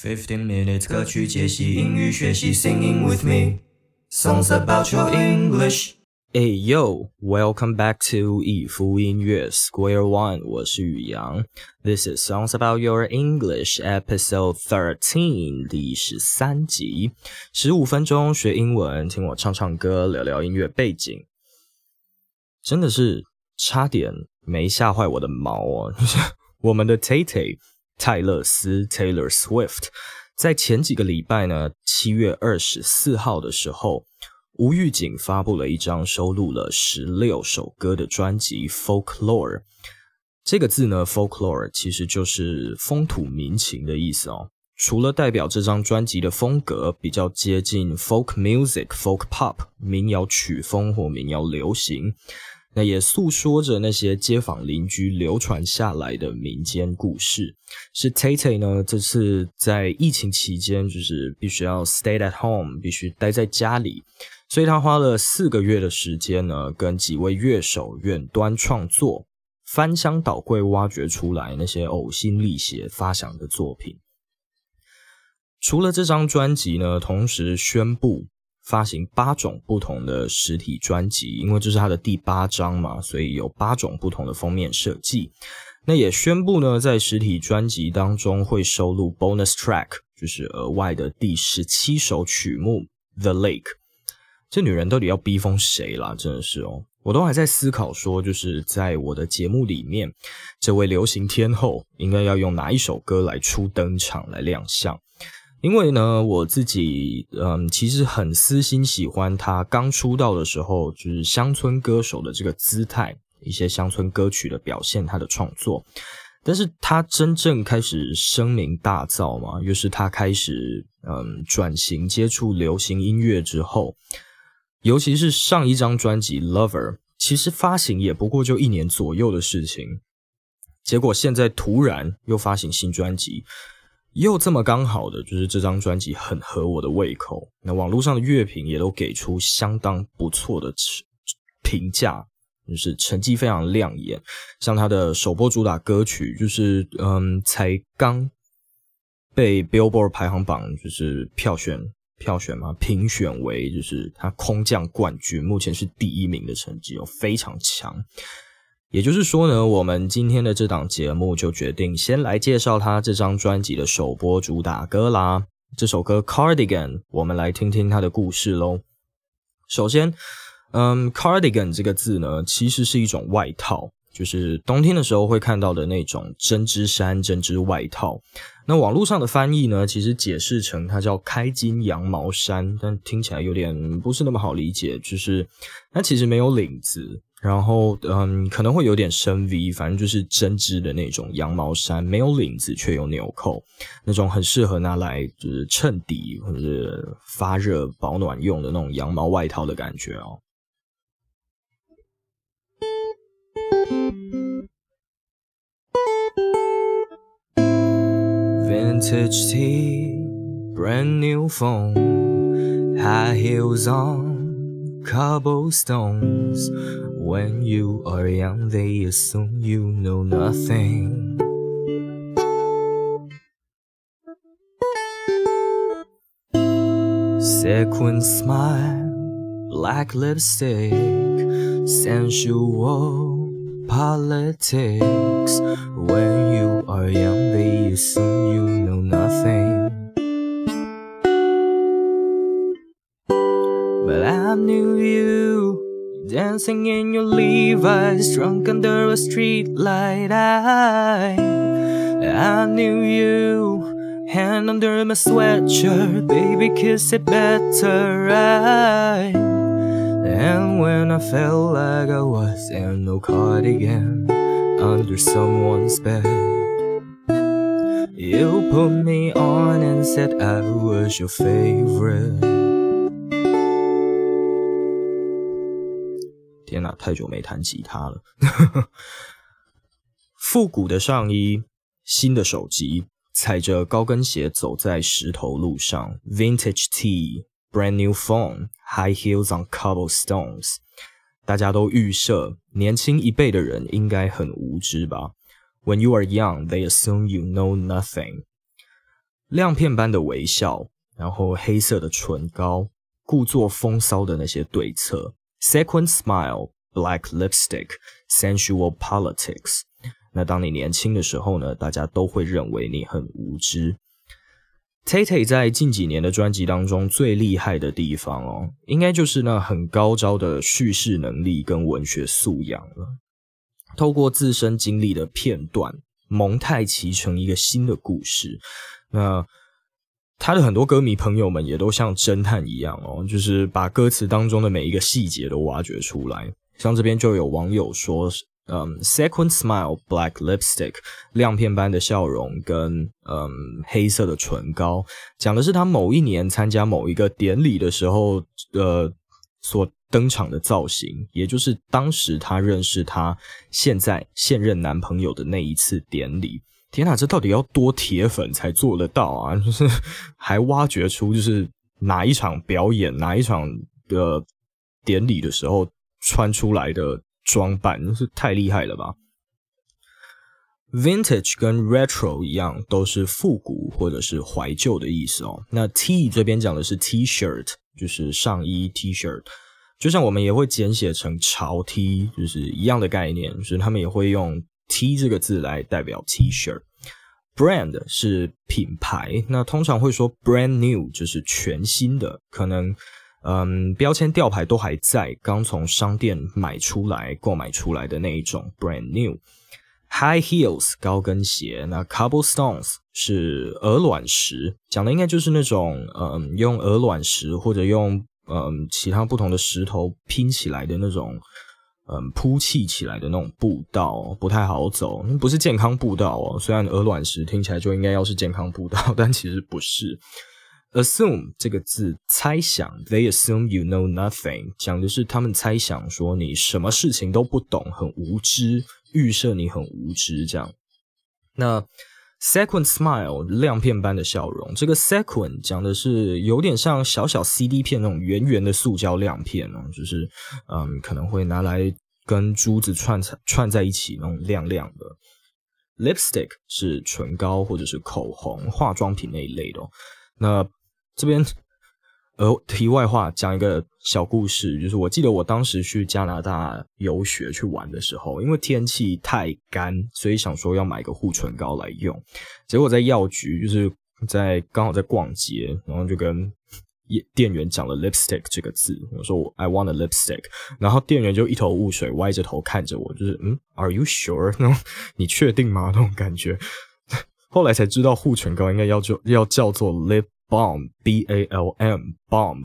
Fifteen minutes 歌曲解析英语学习，Singing with me songs about your English。Hey yo, welcome back to 以夫音乐 Square One，我是宇阳。This is Songs About Your English Episode Thirteen 第十三集，十五分钟学英文，听我唱唱歌，聊聊音乐背景，真的是差点没吓坏我的毛哦！我们的 Tay Tay。泰勒斯 （Taylor Swift） 在前几个礼拜呢，七月二十四号的时候，无预警发布了一张收录了十六首歌的专辑《Folklore》。这个字呢，Folklore 其实就是风土民情的意思哦。除了代表这张专辑的风格比较接近 folk music、folk pop 民谣曲风或民谣流行。那也诉说着那些街坊邻居流传下来的民间故事。是 Tay Tay 呢，这次在疫情期间，就是必须要 stay at home，必须待在家里，所以他花了四个月的时间呢，跟几位乐手远端创作，翻箱倒柜挖掘出来那些呕心沥血发想的作品。除了这张专辑呢，同时宣布。发行八种不同的实体专辑，因为这是他的第八张嘛，所以有八种不同的封面设计。那也宣布呢，在实体专辑当中会收录 bonus track，就是额外的第十七首曲目《The Lake》。这女人到底要逼疯谁啦？真的是哦，我都还在思考说，就是在我的节目里面，这位流行天后应该要用哪一首歌来初登场来亮相。因为呢，我自己嗯，其实很私心喜欢他刚出道的时候，就是乡村歌手的这个姿态，一些乡村歌曲的表现，他的创作。但是他真正开始声名大噪嘛，又是他开始嗯转型接触流行音乐之后，尤其是上一张专辑《Lover》，其实发行也不过就一年左右的事情，结果现在突然又发行新专辑。又这么刚好的，就是这张专辑很合我的胃口。那网络上的乐评也都给出相当不错的评价，就是成绩非常亮眼。像他的首播主打歌曲，就是嗯，才刚被 Billboard 排行榜就是票选票选嘛，评选为就是他空降冠军，目前是第一名的成绩哦，非常强。也就是说呢，我们今天的这档节目就决定先来介绍他这张专辑的首播主打歌啦。这首歌《Cardigan》，我们来听听它的故事喽。首先，嗯，Cardigan 这个字呢，其实是一种外套，就是冬天的时候会看到的那种针织衫、针织外套。那网络上的翻译呢，其实解释成它叫开襟羊毛衫，但听起来有点不是那么好理解，就是它其实没有领子。然后，嗯，可能会有点深 V，反正就是针织的那种羊毛衫，没有领子却有纽扣，那种很适合拿来就是衬底或者是发热保暖用的那种羊毛外套的感觉哦。Vintage tea, brand new phone, high heels on cobblestones. When you are young, they assume you know nothing. Sequin smile, black lipstick, sensual politics. When you are young, they assume you know nothing. But I knew you Dancing in your Levi's, drunk under a street light. I, I knew you. Hand under my sweatshirt, baby, kiss it better. I, and when I felt like I was in no cardigan under someone's bed, you put me on and said I was your favorite. 天哪，太久没弹吉他了。复古的上衣，新的手机，踩着高跟鞋走在石头路上。Vintage tee, brand new phone, high heels on cobblestones。大家都预设年轻一辈的人应该很无知吧？When you are young, they assume you know nothing。亮片般的微笑，然后黑色的唇膏，故作风骚的那些对策。Sequin smile, black lipstick, sensual politics。那当你年轻的时候呢，大家都会认为你很无知。Tay Tay 在近几年的专辑当中最厉害的地方哦，应该就是那很高招的叙事能力跟文学素养了。透过自身经历的片段蒙太奇成一个新的故事。那他的很多歌迷朋友们也都像侦探一样哦，就是把歌词当中的每一个细节都挖掘出来。像这边就有网友说。嗯，second smile，black lipstick，亮片般的笑容跟嗯黑色的唇膏，讲的是他某一年参加某一个典礼的时候，呃，所登场的造型，也就是当时他认识他现在现任男朋友的那一次典礼。天哪，这到底要多铁粉才做得到啊？就是还挖掘出就是哪一场表演，哪一场的典礼的时候穿出来的。装扮是太厉害了吧！Vintage 跟 retro 一样，都是复古或者是怀旧的意思哦。那 T 这边讲的是 T-shirt，就是上衣 T-shirt，就像我们也会简写成潮 T，就是一样的概念，就是他们也会用 T 这个字来代表 T-shirt。Brand 是品牌，那通常会说 brand new，就是全新的，可能。嗯，标签吊牌都还在，刚从商店买出来、购买出来的那一种，brand new。High heels 高跟鞋，那 cobblestones 是鹅卵石，讲的应该就是那种嗯，用鹅卵石或者用嗯其他不同的石头拼起来的那种嗯铺砌起来的那种步道，不太好走，不是健康步道哦。虽然鹅卵石听起来就应该要是健康步道，但其实不是。Assume 这个字，猜想。They assume you know nothing，讲的是他们猜想说你什么事情都不懂，很无知，预设你很无知这样。那 sequin smile 亮片般的笑容，这个 sequin 讲的是有点像小小 CD 片那种圆圆的塑胶亮片哦，就是嗯可能会拿来跟珠子串串在一起那种亮亮的。Lipstick 是唇膏或者是口红、化妆品那一类的。那这边，呃，题外话讲一个小故事，就是我记得我当时去加拿大游学去玩的时候，因为天气太干，所以想说要买个护唇膏来用。结果在药局，就是在刚好在逛街，然后就跟店员讲了 lipstick 这个字，我说 I want a lipstick，然后店员就一头雾水，歪着头看着我，就是嗯，Are you sure？那种你确定吗？那种感觉。后来才知道护唇膏应该要叫要叫做 lip。Bomb b a l m bomb，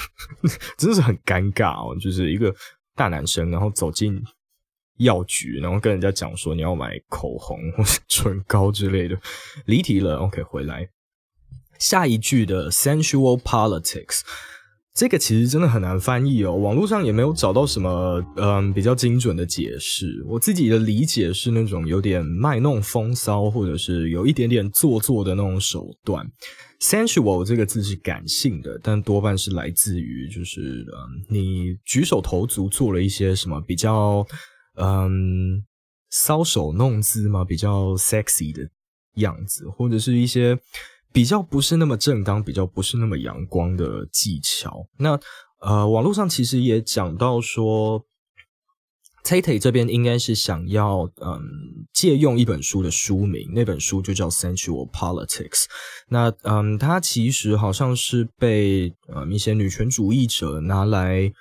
真的是很尴尬哦。就是一个大男生，然后走进药局，然后跟人家讲说你要买口红 或是唇膏之类的。离题了，OK，回来。下一句的 sensual politics。这个其实真的很难翻译哦，网络上也没有找到什么嗯比较精准的解释。我自己的理解是那种有点卖弄风骚，或者是有一点点做作的那种手段。sensual 这个字是感性的，但多半是来自于就是你举手投足做了一些什么比较嗯搔首弄姿嘛，比较 sexy 的样子，或者是一些。比较不是那么正当，比较不是那么阳光的技巧。那呃，网络上其实也讲到说，Tate 这边应该是想要嗯借用一本书的书名，那本书就叫《Sensual Politics》。那嗯，它其实好像是被呃一些女权主义者拿来。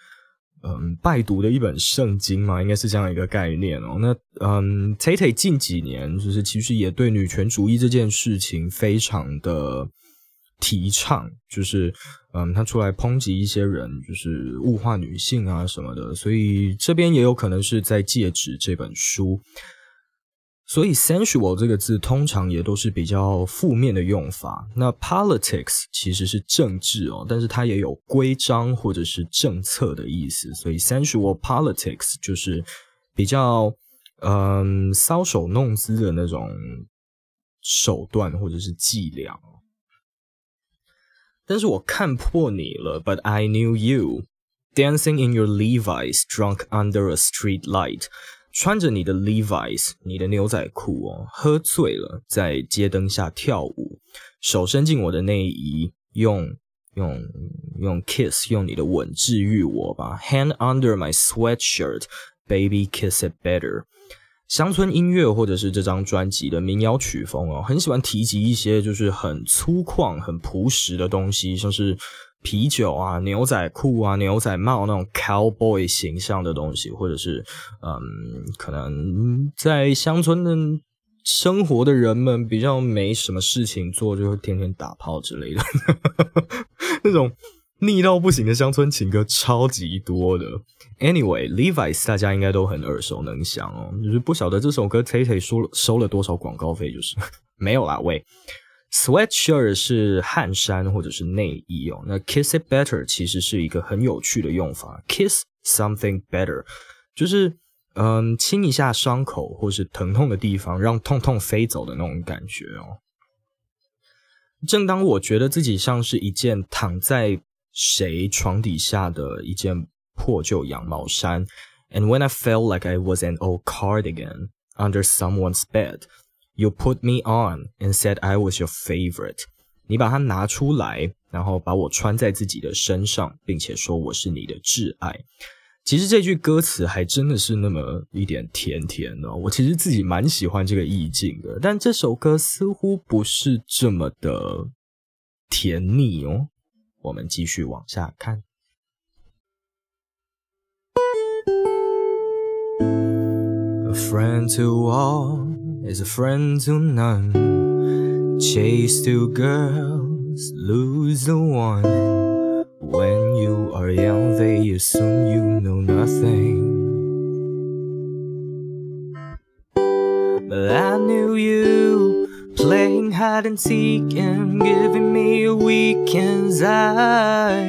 嗯，拜读的一本圣经嘛，应该是这样一个概念哦。那嗯，Tate 近几年就是其实也对女权主义这件事情非常的提倡，就是嗯，他出来抨击一些人，就是物化女性啊什么的，所以这边也有可能是在借指这本书。所以，sensual 这个字通常也都是比较负面的用法。那 politics 其实是政治哦，但是它也有规章或者是政策的意思。所以，sensual politics 就是比较嗯搔首弄姿的那种手段或者是伎俩。但是我看破你了，But I knew you dancing in your Levi's, drunk under a street light. 穿着你的 Levi's，你的牛仔裤哦，喝醉了，在街灯下跳舞，手伸进我的内衣，用用用 kiss，用你的吻治愈我吧，Hand under my sweatshirt，baby kiss it better。乡村音乐或者是这张专辑的民谣曲风哦，很喜欢提及一些就是很粗犷、很朴实的东西，像是啤酒啊、牛仔裤啊、牛仔帽那种 cowboy 形象的东西，或者是嗯，可能在乡村的生活的人们比较没什么事情做，就会天天打炮之类的 那种。腻到不行的乡村情歌超级多的。Anyway，Levi's 大家应该都很耳熟能详哦，就是不晓得这首歌 Tay Tay 收了收了多少广告费，就是 没有啦。喂 ，Sweatshirt 是汗衫或者是内衣哦。那 Kiss it better 其实是一个很有趣的用法，Kiss something better 就是嗯亲一下伤口或是疼痛的地方，让痛痛飞走的那种感觉哦。正当我觉得自己像是一件躺在谁床底下的一件破旧羊毛衫，and when I felt like I was an old cardigan under someone's bed, You put me on and said I was your favorite。你把它拿出来，然后把我穿在自己的身上，并且说我是你的挚爱。其实这句歌词还真的是那么一点甜甜的，我其实自己蛮喜欢这个意境的，但这首歌似乎不是这么的甜腻哦。我们继续往下看。A friend to all is a friend to none. Chase two girls, lose the one. When you are young, they assume you know nothing. But I knew you Playing hide and seek and giving me a weekend's eye.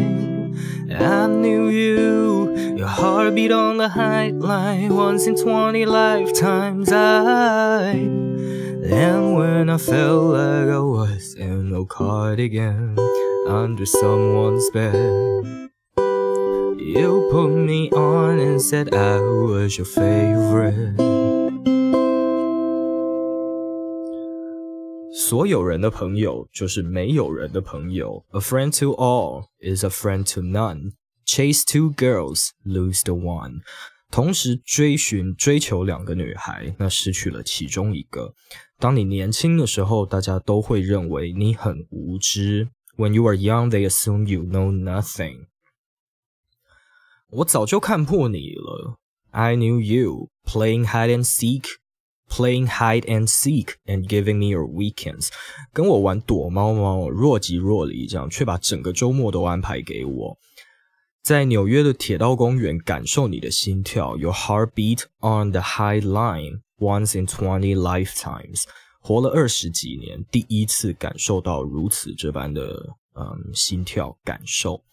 I knew you, your heartbeat on the high line, once in 20 lifetimes. I, and when I felt like I was in a cardigan under someone's bed, you put me on and said I was your favorite. 所有人的朋友就是没有人的朋友。A friend to all is a friend to none. Chase two girls, lose the one. 同时追寻、追求两个女孩，那失去了其中一个。当你年轻的时候，大家都会认为你很无知。When you are young, they assume you know nothing. 我早就看破你了。I knew you playing hide and seek Playing hide and seek and giving me your weekends，跟我玩躲猫猫，若即若离，这样却把整个周末都安排给我。 在纽约的铁道公园感受你的心跳，Your heartbeat on the high line once in twenty lifetimes，活了二十几年，第一次感受到如此这般的嗯心跳感受。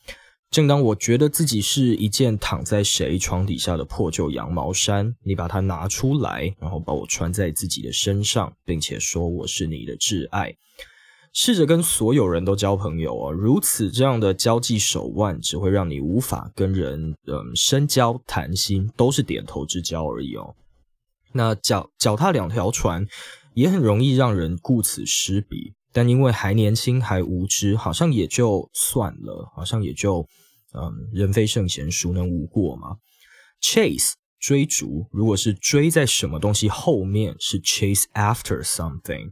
正当我觉得自己是一件躺在谁床底下的破旧羊毛衫，你把它拿出来，然后把我穿在自己的身上，并且说我是你的挚爱。试着跟所有人都交朋友哦，如此这样的交际手腕只会让你无法跟人嗯深交谈心，都是点头之交而已哦。那脚脚踏两条船，也很容易让人顾此失彼。但因为还年轻还无知，好像也就算了，好像也就，嗯，人非圣贤，孰能无过嘛？Chase 追逐，如果是追在什么东西后面，是 chase after something。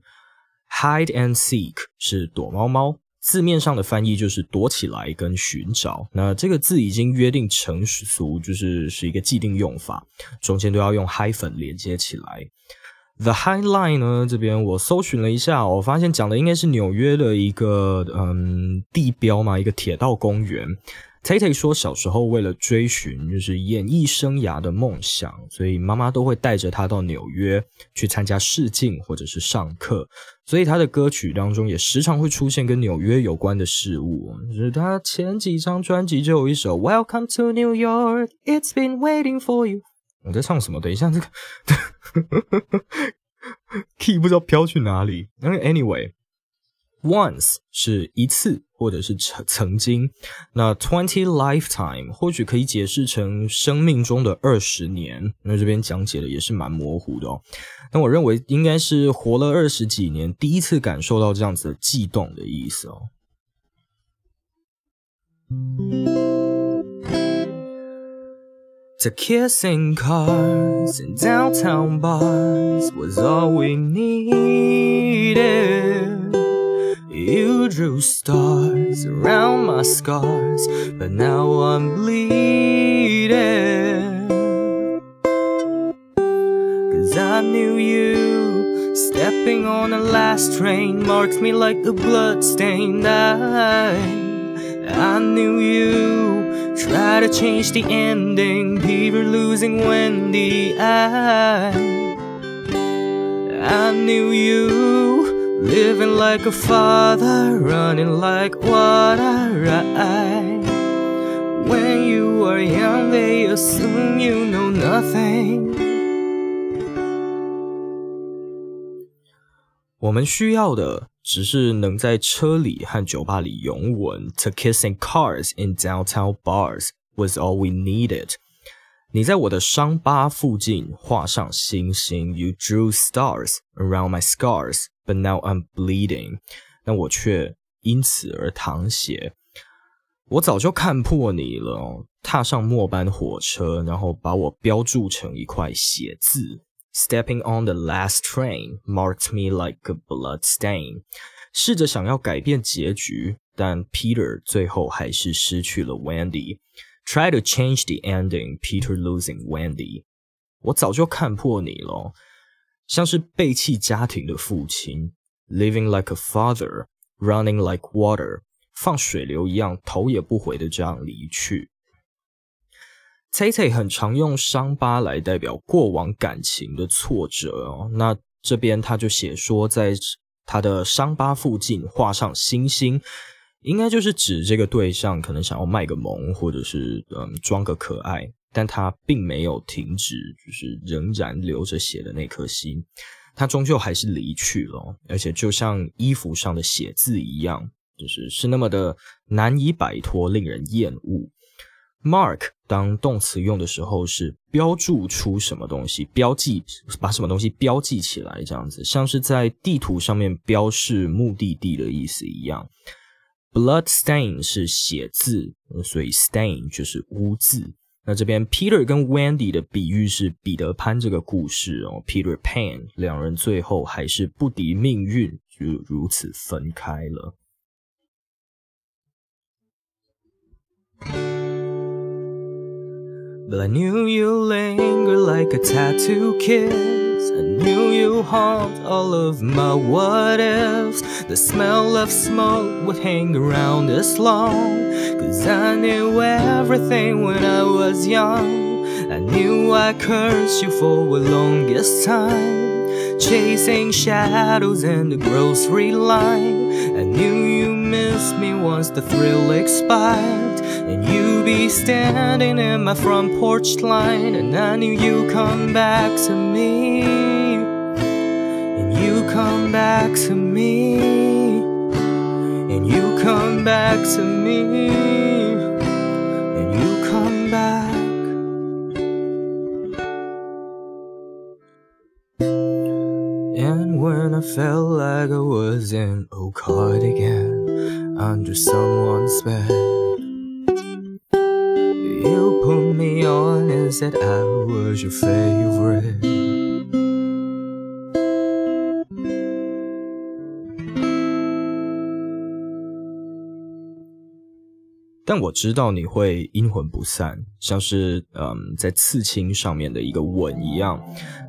Hide and seek 是躲猫猫，字面上的翻译就是躲起来跟寻找。那这个字已经约定成俗，就是是一个既定用法，中间都要用 hyphen 连接起来。The High Line 呢？这边我搜寻了一下，我发现讲的应该是纽约的一个嗯地标嘛，一个铁道公园。Tate 说，小时候为了追寻就是演艺生涯的梦想，所以妈妈都会带着他到纽约去参加试镜或者是上课。所以他的歌曲当中也时常会出现跟纽约有关的事物。就是他前几张专辑就有一首 Welcome to New York, It's been waiting for you。我在唱什么？等一下，这个 key 不知道飘去哪里。anyway，Once 是一次或者是曾曾经，那 twenty lifetime 或许可以解释成生命中的二十年。那这边讲解的也是蛮模糊的哦。那我认为应该是活了二十几年，第一次感受到这样子的悸动的意思哦。The kissing cars and downtown bars was all we needed. You drew stars around my scars, but now I'm bleeding. Cause I knew you stepping on the last train marked me like a bloodstained eye. I knew you try to change the ending, Peter losing Wendy. I, I knew you living like a father, running like water. I, when you are young, they assume you know nothing. 我们需要的只是能在车里和酒吧里拥吻。To kissing cars in downtown bars was all we needed。 你在我的伤疤附近画上星星，You drew stars around my scars, but now I'm bleeding。但我却因此而淌血。我早就看破你了，踏上末班火车，然后把我标注成一块血字。Stepping on the last train marked me like a blood stain。试着想要改变结局，但 Peter 最后还是失去了 Wendy。Try to change the ending, Peter losing Wendy。我早就看破你了，像是背弃家庭的父亲，living like a father, running like water，放水流一样头也不回的这样离去。Tay Tay 很常用伤疤来代表过往感情的挫折哦。那这边他就写说，在他的伤疤附近画上星星，应该就是指这个对象可能想要卖个萌，或者是嗯装个可爱，但他并没有停止，就是仍然流着血的那颗心，他终究还是离去了，而且就像衣服上的血字一样，就是是那么的难以摆脱，令人厌恶。Mark 当动词用的时候是标注出什么东西，标记把什么东西标记起来，这样子像是在地图上面标示目的地的意思一样。Blood stain 是血渍，所以 stain 就是污渍。那这边 Peter 跟 Wendy 的比喻是彼得潘这个故事哦，Peter Pan 两人最后还是不敌命运，就如此分开了。But I knew you linger like a tattoo kiss. I knew you haunt all of my what ifs. The smell of smoke would hang around this long. Cause I knew everything when I was young. I knew I cursed you for the longest time. Chasing shadows in the grocery line. I knew you missed me once the thrill expired. And you'd be standing in my front porch line, and I knew you'd come back to me. Back to me. And you come back to me. And you come back. And when I felt like I was in a cardigan under someone's bed. You put me on and said I was your favorite. “但我知道你会阴魂不散，像是嗯在刺青上面的一个吻一样。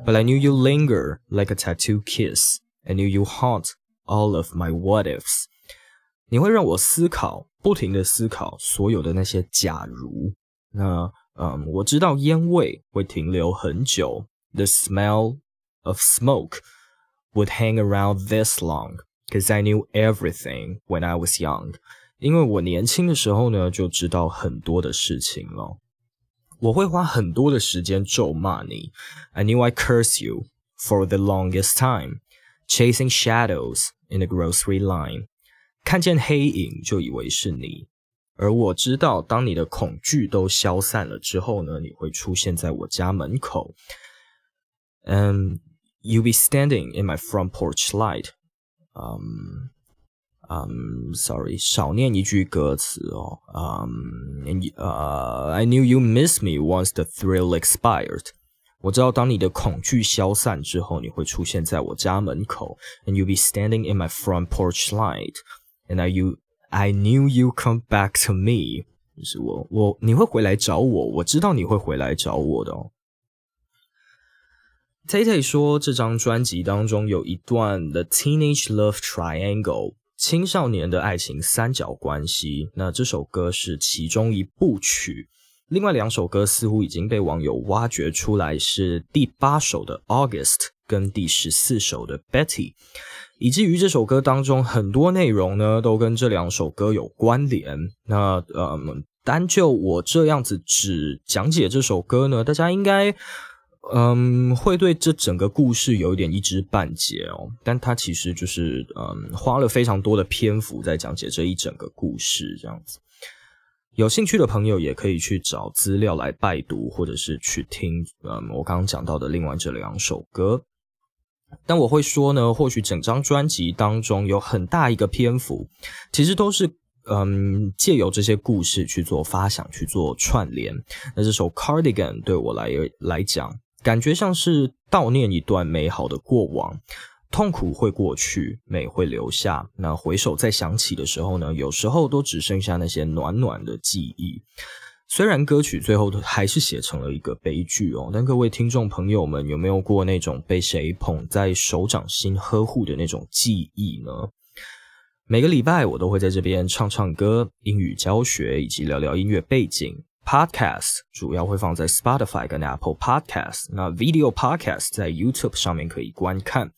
But I knew you linger like a tattoo kiss. I knew you haunt all of my what ifs. 你会让我思考，不停的思考所有的那些假如。那嗯，我知道烟味会停留很久。The smell of smoke would hang around this long, cause I knew everything when I was young. 因为我年轻的时候呢，就知道很多的事情了。我会花很多的时间咒骂你。I knew I curse you for the longest time, chasing shadows in the grocery line. 看见黑影就以为是你，而我知道，当你的恐惧都消散了之后呢，你会出现在我家门口。嗯，you'll be standing in my front porch light。嗯。 嗯，sorry，少念一句歌词哦。嗯，呃，I knew you miss me once the thrill expired。我知道当你的恐惧消散之后，你会出现在我家门口，and you'll be standing in my front porch light。And I you I knew you come back to me。就是我我你会回来找我，我知道你会回来找我的哦。Tay Tay 说，这张专辑当中有一段 The Teenage Love Triangle。 青少年的爱情三角关系，那这首歌是其中一部曲。另外两首歌似乎已经被网友挖掘出来，是第八首的 August 跟第十四首的 Betty，以至于这首歌当中很多内容呢都跟这两首歌有关联。那呃，单就我这样子只讲解这首歌呢，大家应该。嗯，会对这整个故事有一点一知半解哦，但他其实就是嗯花了非常多的篇幅在讲解这一整个故事，这样子。有兴趣的朋友也可以去找资料来拜读，或者是去听嗯我刚刚讲到的另外这两首歌。但我会说呢，或许整张专辑当中有很大一个篇幅，其实都是嗯借由这些故事去做发想、去做串联。那这首《Cardigan》对我来来讲。感觉像是悼念一段美好的过往，痛苦会过去，美会留下。那回首再想起的时候呢，有时候都只剩下那些暖暖的记忆。虽然歌曲最后还是写成了一个悲剧哦，但各位听众朋友们，有没有过那种被谁捧在手掌心呵护的那种记忆呢？每个礼拜我都会在这边唱唱歌、英语教学以及聊聊音乐背景。Podcast 主要会放在 Spotify 跟 Apple Podcast，那 Video Podcast 在 YouTube 上面可以观看。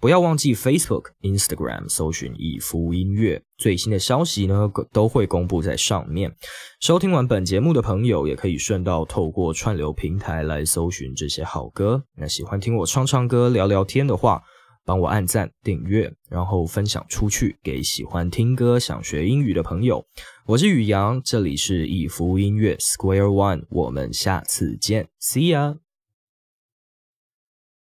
不要忘记 Facebook、Instagram 搜寻以夫音乐，最新的消息呢都会公布在上面。收听完本节目的朋友，也可以顺道透过串流平台来搜寻这些好歌。那喜欢听我唱唱歌、聊聊天的话，帮我按赞、订阅，然后分享出去给喜欢听歌、想学英语的朋友。我是宇阳，这里是以福音乐 Square One，我们下次见，See ya。